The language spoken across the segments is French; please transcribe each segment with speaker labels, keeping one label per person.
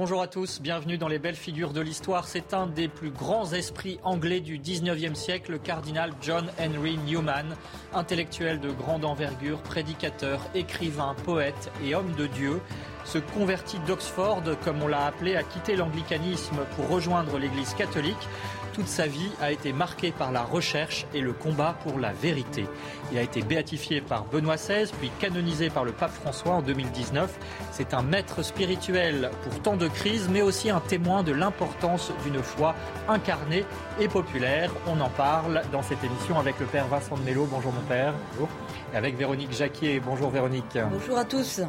Speaker 1: Bonjour à tous, bienvenue dans les belles figures de l'histoire. C'est un des plus grands esprits anglais du 19e siècle, le cardinal John Henry Newman, intellectuel de grande envergure, prédicateur, écrivain, poète et homme de Dieu. Ce converti d'Oxford, comme on l'a appelé, a quitté l'anglicanisme pour rejoindre l'Église catholique toute sa vie a été marquée par la recherche et le combat pour la vérité. Il a été béatifié par Benoît XVI, puis canonisé par le pape François en 2019. C'est un maître spirituel pour tant de crises, mais aussi un témoin de l'importance d'une foi incarnée et populaire. On en parle dans cette émission avec le père Vincent de Mello. Bonjour mon père. Bonjour. Et avec Véronique Jacquier. Bonjour Véronique.
Speaker 2: Bonjour à tous.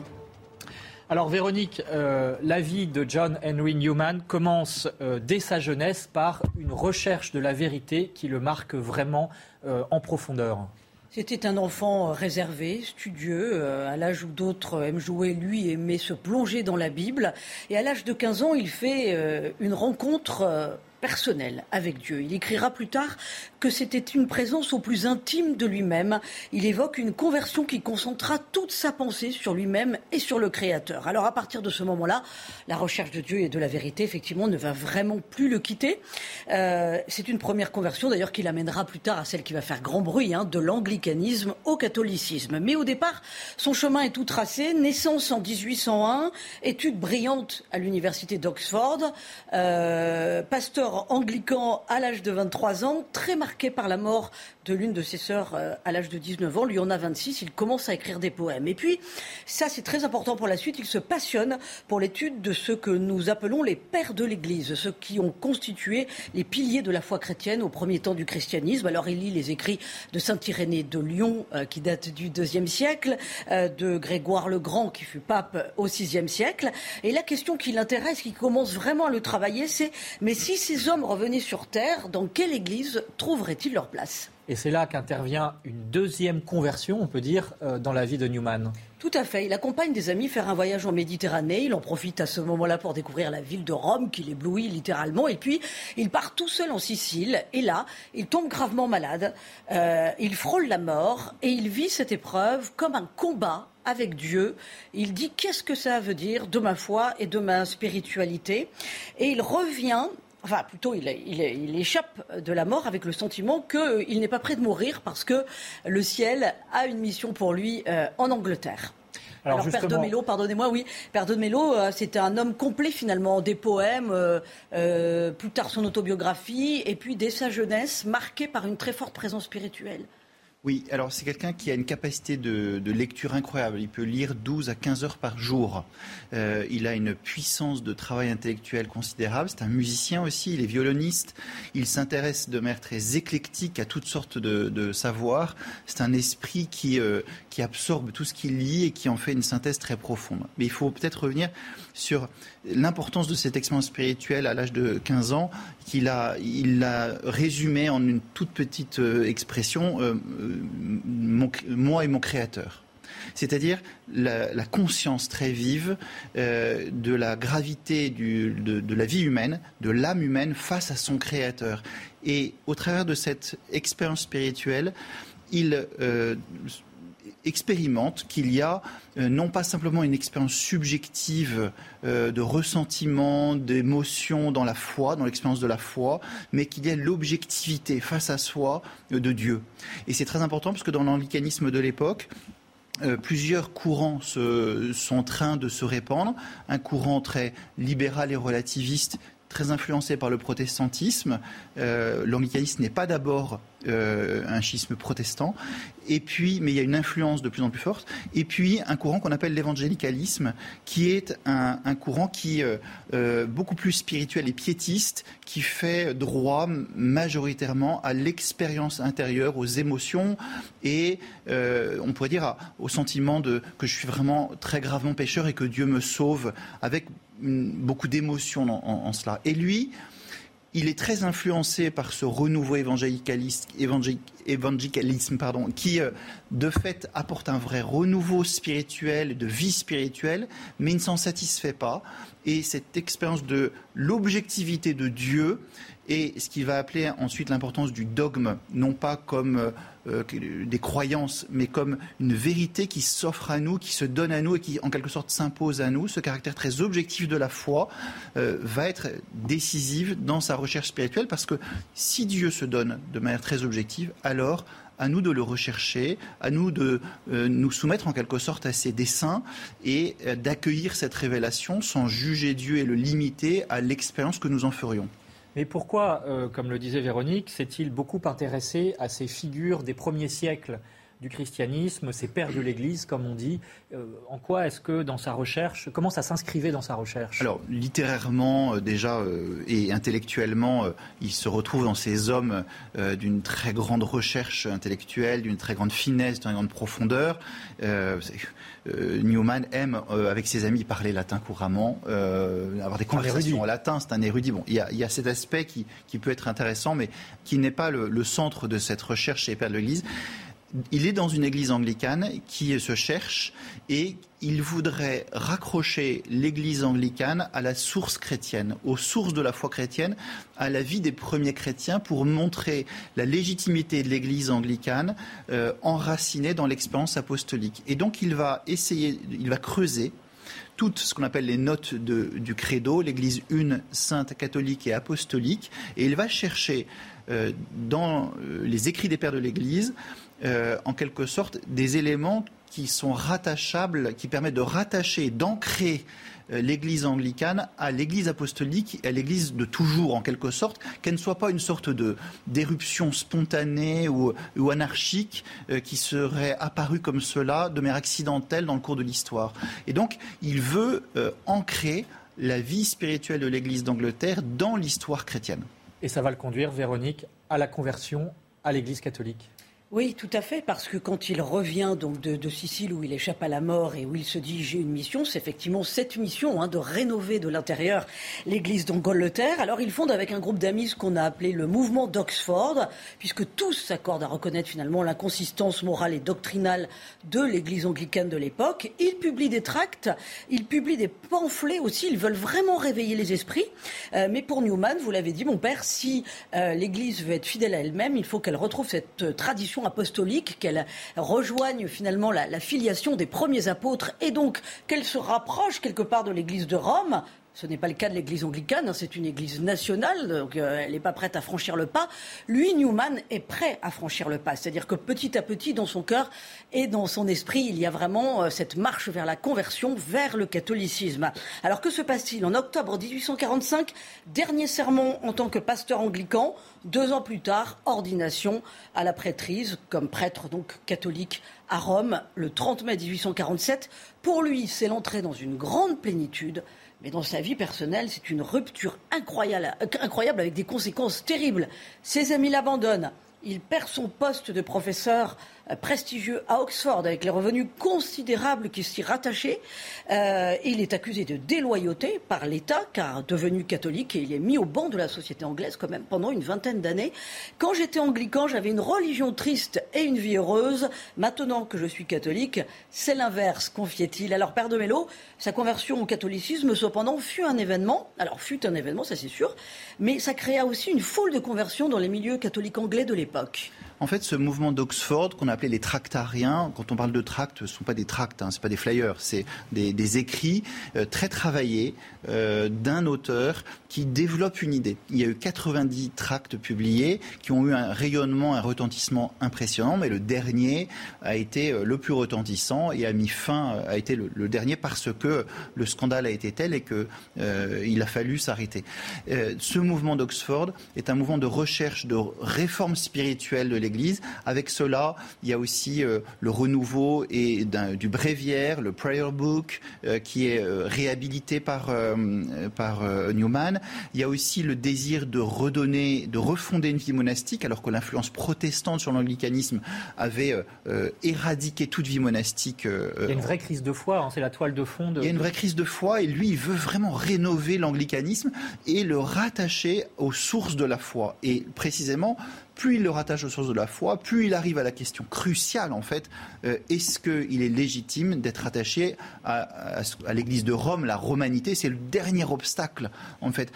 Speaker 1: Alors Véronique, euh, la vie de John Henry Newman commence euh, dès sa jeunesse par une recherche de la vérité qui le marque vraiment euh, en profondeur.
Speaker 2: C'était un enfant réservé, studieux, à l'âge où d'autres aiment jouer, lui aimait se plonger dans la Bible. Et à l'âge de 15 ans, il fait une rencontre personnel avec Dieu. Il écrira plus tard que c'était une présence au plus intime de lui-même. Il évoque une conversion qui concentra toute sa pensée sur lui-même et sur le Créateur. Alors à partir de ce moment-là, la recherche de Dieu et de la vérité, effectivement, ne va vraiment plus le quitter. Euh, c'est une première conversion d'ailleurs qui l'amènera plus tard à celle qui va faire grand bruit, hein, de l'anglicanisme au catholicisme. Mais au départ, son chemin est tout tracé. Naissance en 1801, études brillantes à l'université d'Oxford, euh, pasteur anglican à l'âge de 23 ans, très marqué par la mort de l'une de ses sœurs euh, à l'âge de 19 ans. Lui en a 26, il commence à écrire des poèmes. Et puis, ça c'est très important pour la suite, il se passionne pour l'étude de ce que nous appelons les pères de l'Église, ceux qui ont constitué les piliers de la foi chrétienne au premier temps du christianisme. Alors il lit les écrits de Saint Irénée de Lyon, euh, qui date du IIe siècle, euh, de Grégoire le Grand, qui fut pape au VIe siècle. Et la question qui l'intéresse, qui commence vraiment à le travailler, c'est mais si ces hommes revenaient sur Terre, dans quelle Église trouveraient-ils leur place?
Speaker 1: Et c'est là qu'intervient une deuxième conversion, on peut dire, euh, dans la vie de Newman.
Speaker 2: Tout à fait. Il accompagne des amis faire un voyage en Méditerranée. Il en profite à ce moment-là pour découvrir la ville de Rome, qui l'éblouit littéralement. Et puis, il part tout seul en Sicile. Et là, il tombe gravement malade. Euh, il frôle la mort. Et il vit cette épreuve comme un combat avec Dieu. Il dit qu'est-ce que ça veut dire de ma foi et de ma spiritualité? Et il revient enfin plutôt il, échappe de la mort avec le sentiment qu'il n'est pas prêt de mourir parce que le ciel a une mission pour lui euh, en Angleterre. Alors, Père de Mello, pardonnez-moi, oui, Père de Mello, euh, c'était un homme complet finalement, des poèmes, euh, plus tard son autobiographie, et puis dès sa jeunesse, marqué par une très forte présence spirituelle.
Speaker 3: Oui, alors c'est quelqu'un qui a une capacité de, lecture incroyable. Il peut lire 12 à 15 heures par jour. Euh, il a une puissance de travail intellectuel considérable. C'est un musicien aussi, il est violoniste. Il s'intéresse de manière très éclectique à toutes sortes de, savoirs. C'est un esprit qui, euh, qui absorbe tout ce qu'il lit et qui en fait une synthèse très profonde. Mais il faut peut-être revenir sur l'importance de cette expérience spirituelle à l'âge de 15 ans, qu'il a, il résumé en une toute petite euh, expression, moi et mon créateur. C'est-à-dire la, conscience très vive euh, de la gravité de, de, la vie humaine, de l'âme humaine face à son créateur. Et au travers de cette expérience spirituelle, il expérimente qu'il y a euh, non pas simplement une expérience subjective euh, de ressentiment, d'émotion dans la foi, dans l'expérience de la foi, mais qu'il y a l'objectivité face à soi euh, de Dieu. Et c'est très important parce que dans l'anglicanisme de l'époque, plusieurs courants sont en train de se répandre. Un courant très libéral et relativiste très influencé par le protestantisme. Euh, L'anglicanisme n'est pas d'abord euh, un schisme protestant, et puis, mais il y a une influence de plus en plus forte. Et puis un courant qu'on appelle l'évangélicalisme, qui est un, courant qui euh, euh, beaucoup plus spirituel et piétiste, qui fait droit majoritairement à l'expérience intérieure, aux émotions et on pourrait dire au sentiment de que je suis vraiment très gravement pécheur et que Dieu me sauve avec beaucoup d'émotions en, cela. Et lui, il est très influencé par ce renouveau évangélicalisme pardon, qui, euh, de fait, apporte un vrai renouveau spirituel, de vie spirituelle, mais il ne s'en satisfait pas. Et cette expérience de l'objectivité de Dieu et ce qu'il va appeler ensuite l'importance du dogme, non pas comme euh, euh, des croyances, mais comme une vérité qui s'offre à nous, qui se donne à nous et qui en quelque sorte s'impose à nous. Ce caractère très objectif de la foi va être décisif dans sa recherche spirituelle parce que si Dieu se donne de manière très objective, à nous de le rechercher, à nous de nous soumettre en quelque sorte à ses desseins et d'accueillir cette révélation sans juger Dieu et le limiter à l'expérience que nous en ferions.
Speaker 1: Mais pourquoi, euh, comme le disait Véronique, s'est-il beaucoup intéressé à ces figures des premiers siècles du christianisme, ces pères de l'Église, comme on dit. Euh, en quoi est-ce que dans sa recherche, comment ça s'inscrivait dans sa recherche?
Speaker 3: Alors, littérairement euh, déjà et intellectuellement, il se retrouve dans ces hommes d'une très grande recherche intellectuelle, d'une très grande finesse, d'une grande profondeur. Euh, Newman aime, euh, avec ses amis, parler latin couramment, euh, avoir des conversations en latin. C'est un érudit. Bon, il y, a, cet aspect qui, peut être intéressant, mais qui n'est pas le, centre de cette recherche chez les pères de l'Église il est dans une église anglicane qui se cherche et il voudrait raccrocher l'église anglicane à la source chrétienne, aux sources de la foi chrétienne, à la vie des premiers chrétiens pour montrer la légitimité de l'église anglicane euh, enracinée dans l'expérience apostolique. Et donc il va essayer, il va creuser toutes ce qu'on appelle les notes du credo, l'Église une, sainte, catholique et apostolique, et il va chercher euh, dans euh, les écrits des pères de l'Église euh, en quelque sorte des éléments qui sont rattachables, qui permettent de rattacher, d'ancrer euh, l'Église anglicane à l'Église apostolique à l'Église de toujours, en quelque sorte, qu'elle ne soit pas une sorte de d'éruption spontanée ou, anarchique euh, qui serait apparue comme cela de manière accidentelle dans le cours de l'histoire. Et donc, il veut ancrer la vie spirituelle de l'Église d'Angleterre dans l'histoire chrétienne.
Speaker 1: Et ça va le conduire, Véronique, à la conversion à l'Église catholique
Speaker 2: oui, tout à fait, parce que quand il revient donc de, Sicile où il échappe à la mort et où il se dit j'ai une mission, c'est effectivement cette mission hein, de rénover de l'intérieur l'église d'Angleterre. Alors il fonde avec un groupe d'amis ce qu'on a appelé le mouvement d'Oxford, puisque tous s'accordent à reconnaître finalement l'inconsistance morale et doctrinale de l'église anglicane de l'époque. Il publie des tracts, il publie des pamphlets aussi, ils veulent vraiment réveiller les esprits. Euh, mais pour Newman, vous l'avez dit, mon père, si euh, l'église veut être fidèle à elle-même, il faut qu'elle retrouve cette tradition apostolique, qu'elle rejoigne finalement la, filiation des premiers apôtres et donc qu'elle se rapproche quelque part de l'Église de Rome. Ce n'est pas le cas de l'Église anglicane, hein, c'est une Église nationale, donc euh, elle n'est pas prête à franchir le pas. Lui, Newman, est prêt à franchir le pas. C'est-à-dire que petit à petit, dans son cœur et dans son esprit, il y a vraiment euh, cette marche vers la conversion, vers le catholicisme. Alors que se passe-t-il? En octobre 1845, dernier sermon en tant que pasteur anglican. Deux ans plus tard, ordination à la prêtrise comme prêtre donc catholique à Rome le 30 mai 1847. Pour lui, c'est l'entrée dans une grande plénitude mais dans sa vie personnelle, c'est une rupture incroyable, incroyable avec des conséquences terribles. Ses amis l'abandonnent. Il perd son poste de professeur euh, prestigieux à Oxford, avec les revenus considérables qui s'y rattachaient. Euh, il est accusé de déloyauté par l'État, car devenu catholique, et il est mis au banc de la société anglaise quand même pendant une vingtaine d'années. Quand j'étais anglican, j'avais une religion triste et une vie heureuse. Maintenant que je suis catholique, c'est l'inverse, confiait-il. Alors, Père de Mello, sa conversion au catholicisme, cependant, fut un événement. Alors, fut un événement, ça c'est sûr, mais ça créa aussi une foule de conversions dans les milieux catholiques anglais de l'époque.
Speaker 3: En fait, ce mouvement d'Oxford, qu'on appelait les tractariens, quand on parle de tracts, ce ne sont pas des tracts, hein, ce pas des flyers, c'est des, écrits euh, très travaillés euh, d'un auteur qui développe une idée. Il y a eu 90 tracts publiés qui ont eu un rayonnement, un retentissement impressionnant, mais le dernier a été euh, le plus retentissant et a mis fin, a été le, dernier parce que le scandale a été tel et qu'il a fallu s'arrêter. ce mouvement d'Oxford est un mouvement de recherche, de réforme spirituelle de l'Église l'Église. Avec cela, il y a aussi le renouveau et du bréviaire, le prayer book, qui est réhabilité par, par Newman. Il y a aussi le désir de redonner, de refonder une vie monastique, alors que l'influence protestante sur l'anglicanisme avait éradiqué toute vie monastique.
Speaker 1: il y a une vraie crise de foi, hein, c'est la toile de fond. De...
Speaker 3: Il y a une vraie crise de foi et lui, il veut vraiment rénover l'anglicanisme et le rattacher aux sources de la foi. Et précisément, plus il le rattache aux sources de la foi, plus il arrive à la question cruciale, en fait, euh, est-ce qu'il est légitime d'être attaché à, l'Église de Rome, la romanité? C'est le dernier obstacle, en fait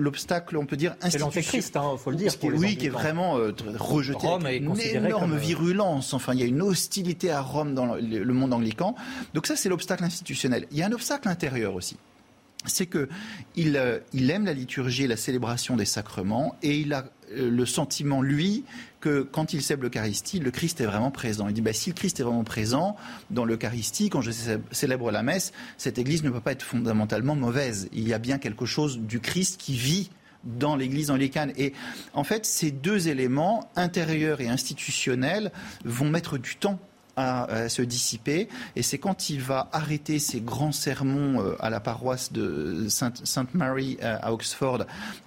Speaker 3: l'obstacle, on peut dire,
Speaker 1: institutionnel. C'est il faut le dire.
Speaker 3: oui, qui est vraiment euh, rejeté
Speaker 1: Rome
Speaker 3: avec une énorme euh, virulence. Enfin, il y a une hostilité à Rome dans le monde anglican. Donc ça, c'est l'obstacle institutionnel. Il y a un obstacle intérieur aussi c'est qu'il euh, il aime la liturgie et la célébration des sacrements et il a euh, le sentiment, lui, que quand il célèbre l'Eucharistie, le Christ est vraiment présent. Il dit, bah, si le Christ est vraiment présent dans l'Eucharistie, quand je célèbre la messe, cette Église ne peut pas être fondamentalement mauvaise. Il y a bien quelque chose du Christ qui vit dans l'Église anglicane. Et en fait, ces deux éléments, intérieurs et institutionnels, vont mettre du temps à, se dissiper. Et c'est quand il va arrêter ses grands sermons euh, à la paroisse de Sainte Mary euh, à Oxford,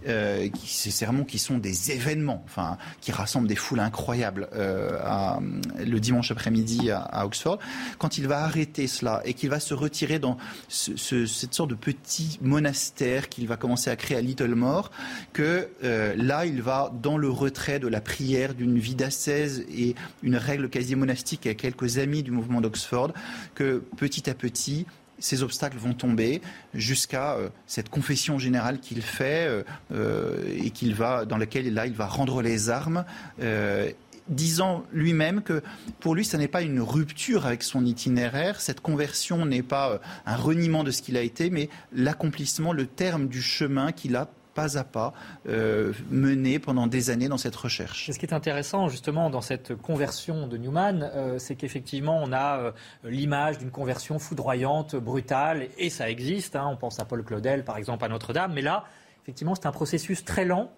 Speaker 3: euh, ces sermons qui sont des événements, enfin, qui rassemblent des foules incroyables le dimanche après-midi à, Oxford, quand il va arrêter cela et qu'il va se retirer dans cette sorte de petit monastère qu'il va commencer à créer à Littlemore, que là, il va dans le retrait de la prière, d'une vie d'ascèse et une règle quasi monastique avec quelques amis du mouvement d'Oxford, que petit à petit, ces obstacles vont tomber jusqu'à euh, cette confession générale qu'il fait euh, euh, et qu'il va, dans laquelle là, il va rendre les armes. disant lui-même que pour lui, ce n'est pas une rupture avec son itinéraire, cette conversion n'est pas un reniement de ce qu'il a été, mais l'accomplissement, le terme du chemin qu'il a pas à pas euh, pendant des années dans cette recherche.
Speaker 1: ce qui est intéressant justement dans cette conversion de Newman, euh, c'est qu'effectivement on a euh, l'image d'une conversion foudroyante, brutale, et ça existe. Hein. on pense à Paul Claudel par exemple à Notre-Dame, mais là effectivement c'est un processus très lent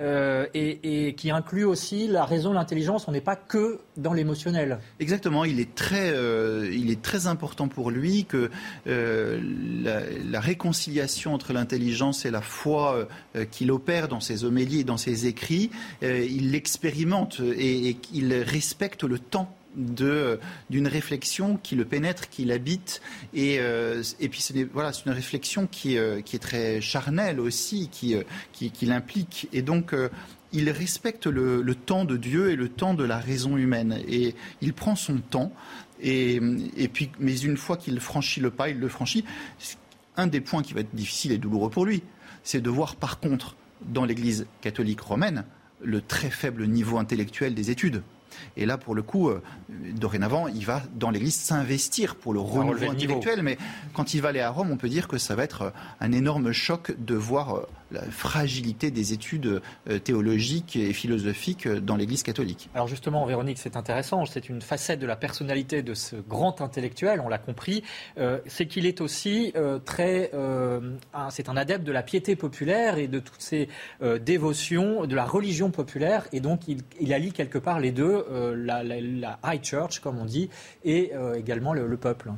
Speaker 1: euh, et, qui inclut aussi la raison, l'intelligence. On n'est pas que dans l'émotionnel.
Speaker 3: Exactement. Il est très, euh, il est très important pour lui que euh, la, réconciliation entre l'intelligence et la foi qu'il opère dans ses homélies et dans ses écrits, il l'expérimente et, et il respecte le temps d'une réflexion qui le pénètre, qui l'habite. Et, euh, et puis, c'est voilà, une réflexion qui, euh, qui, est très charnelle aussi, qui, euh, qui, qui l'implique. Et donc, il respecte le, le, temps de Dieu et le temps de la raison humaine. Et il prend son temps. Et, et puis, mais une fois qu'il franchit le pas, il le franchit. Un des points qui va être difficile et douloureux pour lui, c'est de voir par contre, dans l'Église catholique romaine, le très faible niveau intellectuel des études. Et là, pour le coup, euh, dorénavant, il va dans l'Église s'investir pour le renouveau intellectuel. Mais quand il va aller à Rome, on peut dire que ça va être euh, un énorme choc de voir euh, la fragilité des études théologiques et philosophiques dans l'Église catholique.
Speaker 1: Alors justement, Véronique, c'est intéressant. C'est une facette de la personnalité de ce grand intellectuel, on l'a compris. c'est qu'il est aussi très... c'est un adepte de la piété populaire et de toutes ces dévotions, de la religion populaire. Et donc, il, il allie quelque part les deux euh, la, high church, comme on dit, et euh, également le peuple.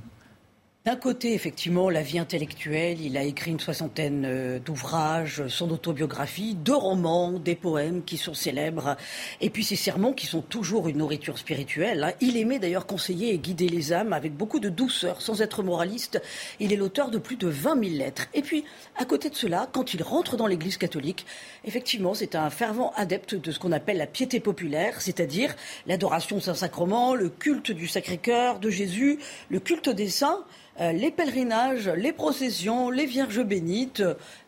Speaker 2: D'un côté, effectivement, la vie intellectuelle, il a écrit une soixantaine euh, d'ouvrages, son autobiographie, deux romans, des poèmes qui sont célèbres, et puis ses sermons qui sont toujours une nourriture spirituelle. Hein. Il aimait d'ailleurs conseiller et guider les âmes avec beaucoup de douceur, sans être moraliste. Il est l'auteur de plus de 20 000 lettres. Et puis, à côté de cela, quand il rentre dans l'Église catholique, effectivement, c'est un fervent adepte de ce qu'on appelle la piété populaire, c'est-à-dire l'adoration Saint-Sacrement, le culte du Sacré-Cœur, de Jésus, le culte des saints. Euh, les pèlerinages, les processions, les vierges bénites.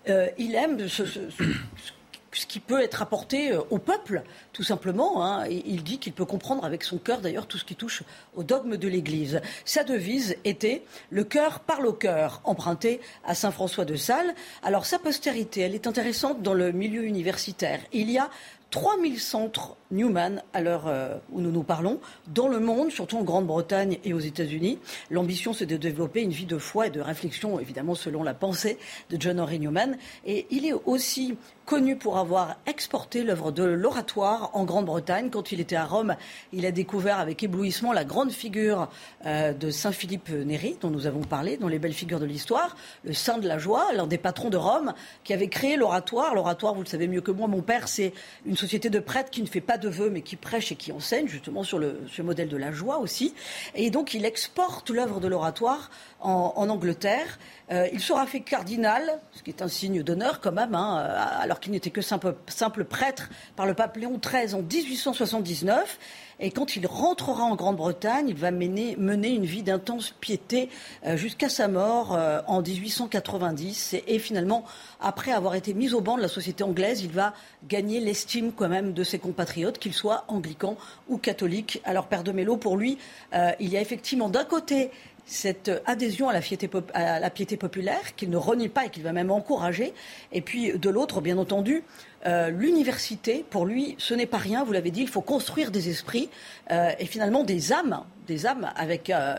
Speaker 2: Euh, il aime ce, qui peut être apporté euh, au peuple, tout simplement. Hein. Il dit qu'il peut comprendre avec son cœur, d'ailleurs, tout ce qui touche au dogme de l'Église. Sa devise était Le cœur parle au cœur, emprunté à Saint François de Sales. Alors, sa postérité, elle est intéressante dans le milieu universitaire. Il y a 3000 centres Newman à l'heure euh, où nous nous parlons, dans le monde, surtout en Grande-Bretagne et aux États-Unis. L'ambition, c'est de développer une vie de foi et de réflexion, évidemment, selon la pensée de John Henry Newman. Et il est aussi connu pour avoir exporté l'œuvre de l'oratoire en Grande-Bretagne. Quand il était à Rome, il a découvert avec éblouissement la grande figure euh, de Saint Philippe Néri, dont nous avons parlé dans les belles figures de l'histoire, le saint de la joie, l'un des patrons de Rome, qui avait créé l'oratoire. L'oratoire, vous le savez mieux que moi, mon père, c'est une société de prêtres qui ne fait pas de vœux, mais qui prêche et qui enseigne, justement sur le, modèle de la joie aussi. Et donc, il exporte l'œuvre de l'oratoire en, Angleterre. Euh, il sera fait cardinal, ce qui est un signe d'honneur quand même, hein, alors qu'il n'était que simple, prêtre par le pape Léon XIII en 1879. Et quand il rentrera en Grande-Bretagne, il va mener, mener une vie d'intense piété euh, jusqu'à sa mort euh, en 1890. Et, finalement, après avoir été mis au banc de la société anglaise, il va gagner l'estime quand même de ses compatriotes, qu'ils soient anglicans ou catholiques. Alors, Père de Mello, pour lui, euh, il y a effectivement d'un côté cette adhésion à la, piété, populaire qu'il ne renie pas et qu'il va même encourager. Et puis de l'autre, bien entendu, euh, l'université, pour lui, ce n'est pas rien. Vous l'avez dit, il faut construire des esprits euh, et finalement des âmes, des âmes avec, euh,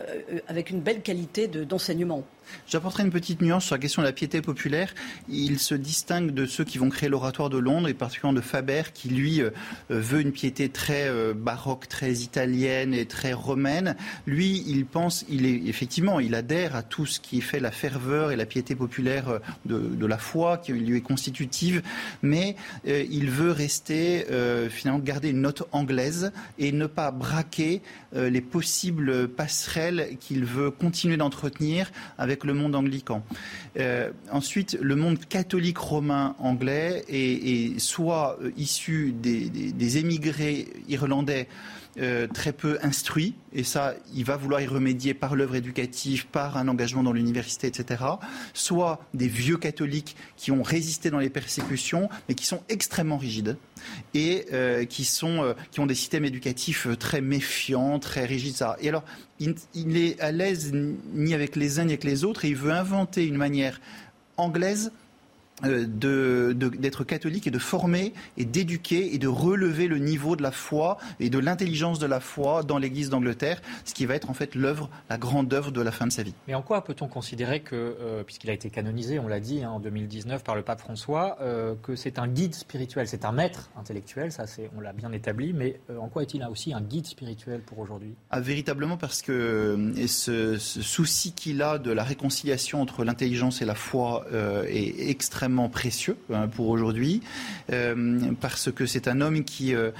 Speaker 2: avec une belle qualité d'enseignement.
Speaker 3: J'apporterai une petite nuance sur la question de la piété populaire. Il se distingue de ceux qui vont créer l'oratoire de Londres, et particulièrement de Faber, qui lui veut une piété très baroque, très italienne et très romaine. Lui, il pense, il est effectivement, il adhère à tout ce qui fait la ferveur et la piété populaire de, de la foi, qui lui est constitutive, mais euh, il veut rester, euh, finalement, garder une note anglaise et ne pas braquer euh, les possibles passerelles qu'il veut continuer d'entretenir avec le monde anglican. ensuite, le monde catholique romain anglais est, soit issu des émigrés irlandais euh, très peu instruit, et ça, il va vouloir y remédier par l'œuvre éducative, par un engagement dans l'université, etc. Soit des vieux catholiques qui ont résisté dans les persécutions, mais qui sont extrêmement rigides et euh, qui, sont, euh, qui ont des systèmes éducatifs très méfiants, très rigides. Et alors, il, il est à l'aise ni avec les uns ni avec les autres, et il veut inventer une manière anglaise d'être catholique et de former et d'éduquer et de relever le niveau de la foi et de l'intelligence de la foi dans l'Église d'Angleterre, ce qui va être en fait l'œuvre, la grande œuvre de la fin de sa vie.
Speaker 1: Mais en quoi peut-on considérer que, euh, puisqu'il a été canonisé, on l'a dit hein, en 2019 par le pape François, euh, que c'est un guide spirituel, c'est un maître intellectuel, ça c'est, on l'a bien établi, mais en quoi est-il aussi un guide spirituel pour aujourd'hui?
Speaker 3: Ah, Véritablement parce que ce, ce souci qu'il a de la réconciliation entre l'intelligence et la foi est extrêmement précieux hein, pour aujourd'hui, euh, parce que c'est un homme qui, euh,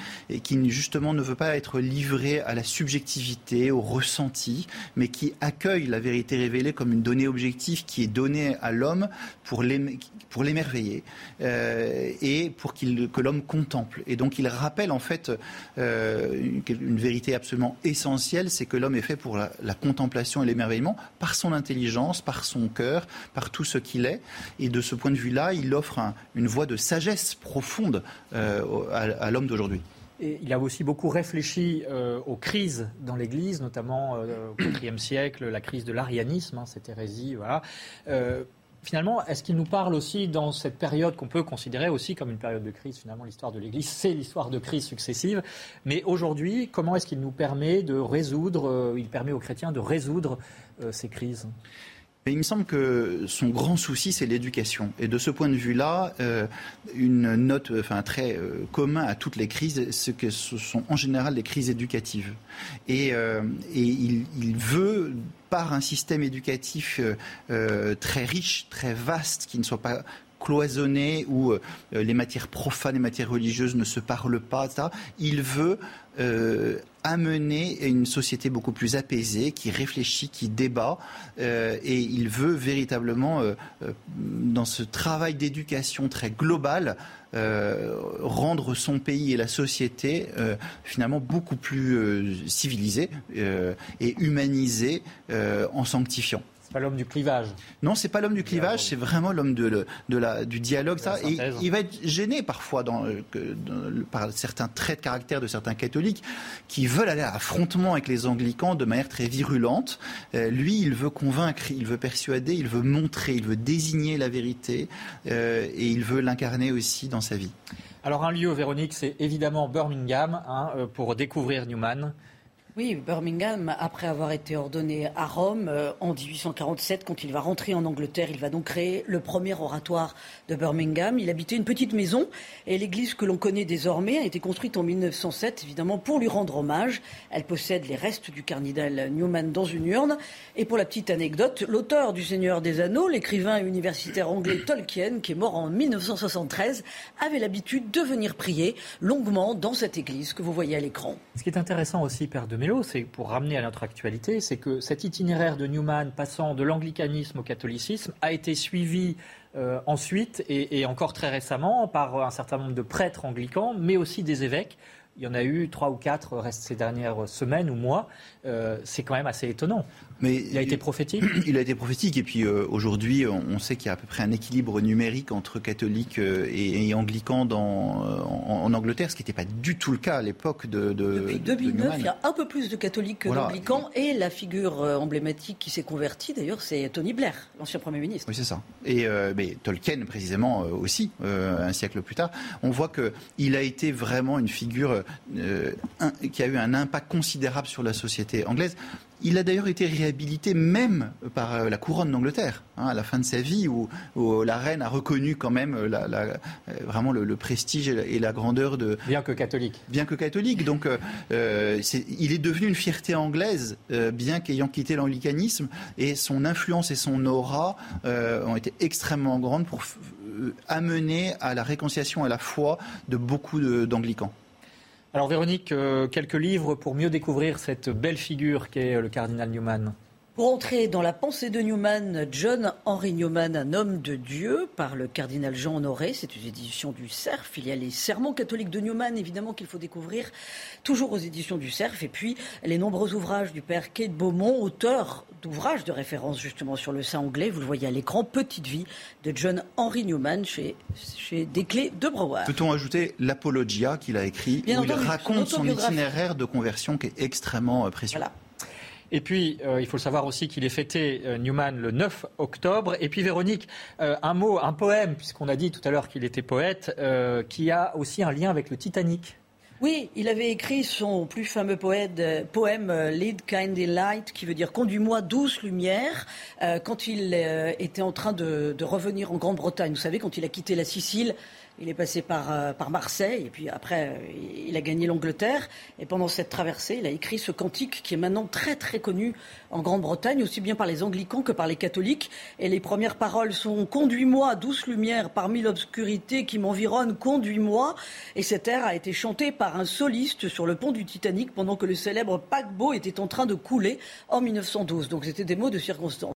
Speaker 3: qui justement ne veut pas être livré à la subjectivité, au ressenti, mais qui accueille la vérité révélée comme une donnée objective qui est donnée à l'homme pour l'émerveiller euh, et pour qu'il que l'homme contemple. Et donc il rappelle en fait une, une, vérité absolument essentielle, c'est que l'homme est fait pour la, la contemplation et l'émerveillement par son intelligence, par son cœur, par tout ce qu'il est. Et de ce point de vue là il offre une voie de sagesse profonde euh, à, l'homme d'aujourd'hui.
Speaker 1: il a aussi beaucoup réfléchi euh, aux crises dans l'Église, notamment euh, au IVe siècle, la crise de l'arianisme, hein, cette hérésie. Finalement, est-ce qu'il nous parle aussi dans cette période qu'on peut considérer aussi comme une période de crise Finalement, l'histoire de l'Église, c'est l'histoire de crises successives. Mais aujourd'hui, comment est-ce qu'il nous permet de résoudre, il permet aux chrétiens de résoudre ces crises?
Speaker 3: Il me semble que son grand souci, c'est l'éducation. Et de ce point de vue-là, euh, une note, enfin, très euh, commun à toutes les crises, c'est que ce sont en général des crises éducatives. Et, euh, il, veut, par un système éducatif très riche, très vaste, qui ne soit pas cloisonné, où les matières profanes les matières religieuses ne se parlent pas. Il veut euh, amener une société beaucoup plus apaisée, qui réfléchit, qui débat, euh, et il veut véritablement, euh, dans ce travail d'éducation très global, rendre son pays et la société finalement beaucoup plus civilisés et humanisés en sanctifiant
Speaker 1: pas l'homme du clivage.
Speaker 3: Non, c'est pas l'homme du clivage, c'est vraiment l'homme de, de, la, du dialogue. Ça. Et il va être gêné parfois dans, euh, par certains traits de caractère de certains catholiques qui veulent aller à affrontement avec les anglicans de manière très virulente. Euh, lui, il veut convaincre, il veut persuader, il veut montrer, il veut désigner la vérité euh, et il veut l'incarner aussi dans sa vie.
Speaker 1: Alors un lieu, Véronique, c'est évidemment Birmingham hein, pour découvrir Newman.
Speaker 2: Oui, Birmingham, après avoir été ordonné à Rome euh, en 1847, quand il va rentrer en Angleterre, il va donc créer le premier oratoire de Birmingham. Il habitait une petite maison et l'église que l'on connaît désormais a été construite en 1907, évidemment, pour lui rendre hommage. Elle possède les restes du cardinal Newman dans une urne. Et pour la petite anecdote, l'auteur du Seigneur des Anneaux, l'écrivain universitaire anglais Tolkien, qui est mort en 1973, avait l'habitude de venir prier longuement dans cette église que vous voyez à l'écran.
Speaker 1: Ce qui est intéressant aussi, Père c'est pour ramener à notre actualité, c'est que cet itinéraire de Newman passant de l'anglicanisme au catholicisme a été suivi euh, ensuite et, encore très récemment par un certain nombre de prêtres anglicans, mais aussi des évêques. Il y en a eu trois ou quatre restent ces dernières semaines ou mois. Euh, c'est quand même assez étonnant. Mais il a été prophétique
Speaker 3: Il a été prophétique. Et puis euh, aujourd'hui, on sait qu'il y a à peu près un équilibre numérique entre catholiques euh, et, anglicans dans, euh, en, Angleterre, ce qui n'était pas du tout le cas à l'époque de,
Speaker 2: de, Depuis 2009, il y a un peu plus de catholiques que d'anglicans. Et la figure emblématique qui s'est convertie, d'ailleurs, c'est Tony Blair, l'ancien Premier ministre.
Speaker 3: Oui, c'est ça. Et mais Tolkien, précisément, aussi, un siècle plus tard. On voit qu'il a été vraiment une figure qui a eu un impact considérable sur la société anglaise. Il a d'ailleurs été réhabilité même par euh, la couronne d'Angleterre, hein, à la fin de sa vie, où, la reine a reconnu quand même euh, euh, vraiment le, prestige et la, grandeur de...
Speaker 1: Bien que catholique.
Speaker 3: Bien que catholique. Donc il est devenu une fierté anglaise, bien qu'ayant quitté l'anglicanisme, et son influence et son aura ont été extrêmement grandes pour amener à la réconciliation à la foi de beaucoup d'anglicans.
Speaker 1: Alors Véronique, euh, quelques livres pour mieux découvrir cette belle figure qu'est le cardinal Newman.
Speaker 2: Pour entrer dans la pensée de Newman, John Henry Newman, un homme de Dieu, par le cardinal Jean Honoré, c'est une édition du CERF. Il y a les sermons catholiques de Newman, évidemment, qu'il faut découvrir, toujours aux éditions du CERF. Et puis, les nombreux ouvrages du père Kate Beaumont, auteur d'ouvrages de référence justement sur le saint anglais. Vous le voyez à l'écran, Petite vie de John Henry Newman chez, chez Desclés de Brouwer.
Speaker 3: Peut-on ajouter l'Apologia qu'il a écrit, où il raconte son itinéraire de conversion qui est extrêmement euh, précieux? Voilà.
Speaker 1: Et puis, euh, il faut savoir aussi qu'il est fêté, euh, Newman, le 9 octobre. Et puis, Véronique, euh, un mot, un poème, puisqu'on a dit tout à l'heure qu'il était poète, qui a aussi un lien avec le Titanic.
Speaker 2: Oui, il avait écrit son plus fameux poème Lead Kindly Light, qui veut dire Conduis-moi douce lumière, quand il était en train de revenir en Grande-Bretagne. Vous savez, quand il a quitté la Sicile il est passé par, euh, par Marseille et puis après euh, il a gagné l'Angleterre. Et pendant cette traversée, il a écrit ce cantique qui est maintenant très très connu en Grande-Bretagne, aussi bien par les anglicans que par les catholiques. Et les premières paroles sont Conduis-moi, douce lumière, parmi l'obscurité qui m'environne, conduis-moi. Et cet air a été chanté par un soliste sur le pont du Titanic pendant que le célèbre paquebot était en train de couler en 1912. Donc c'était des mots de circonstance.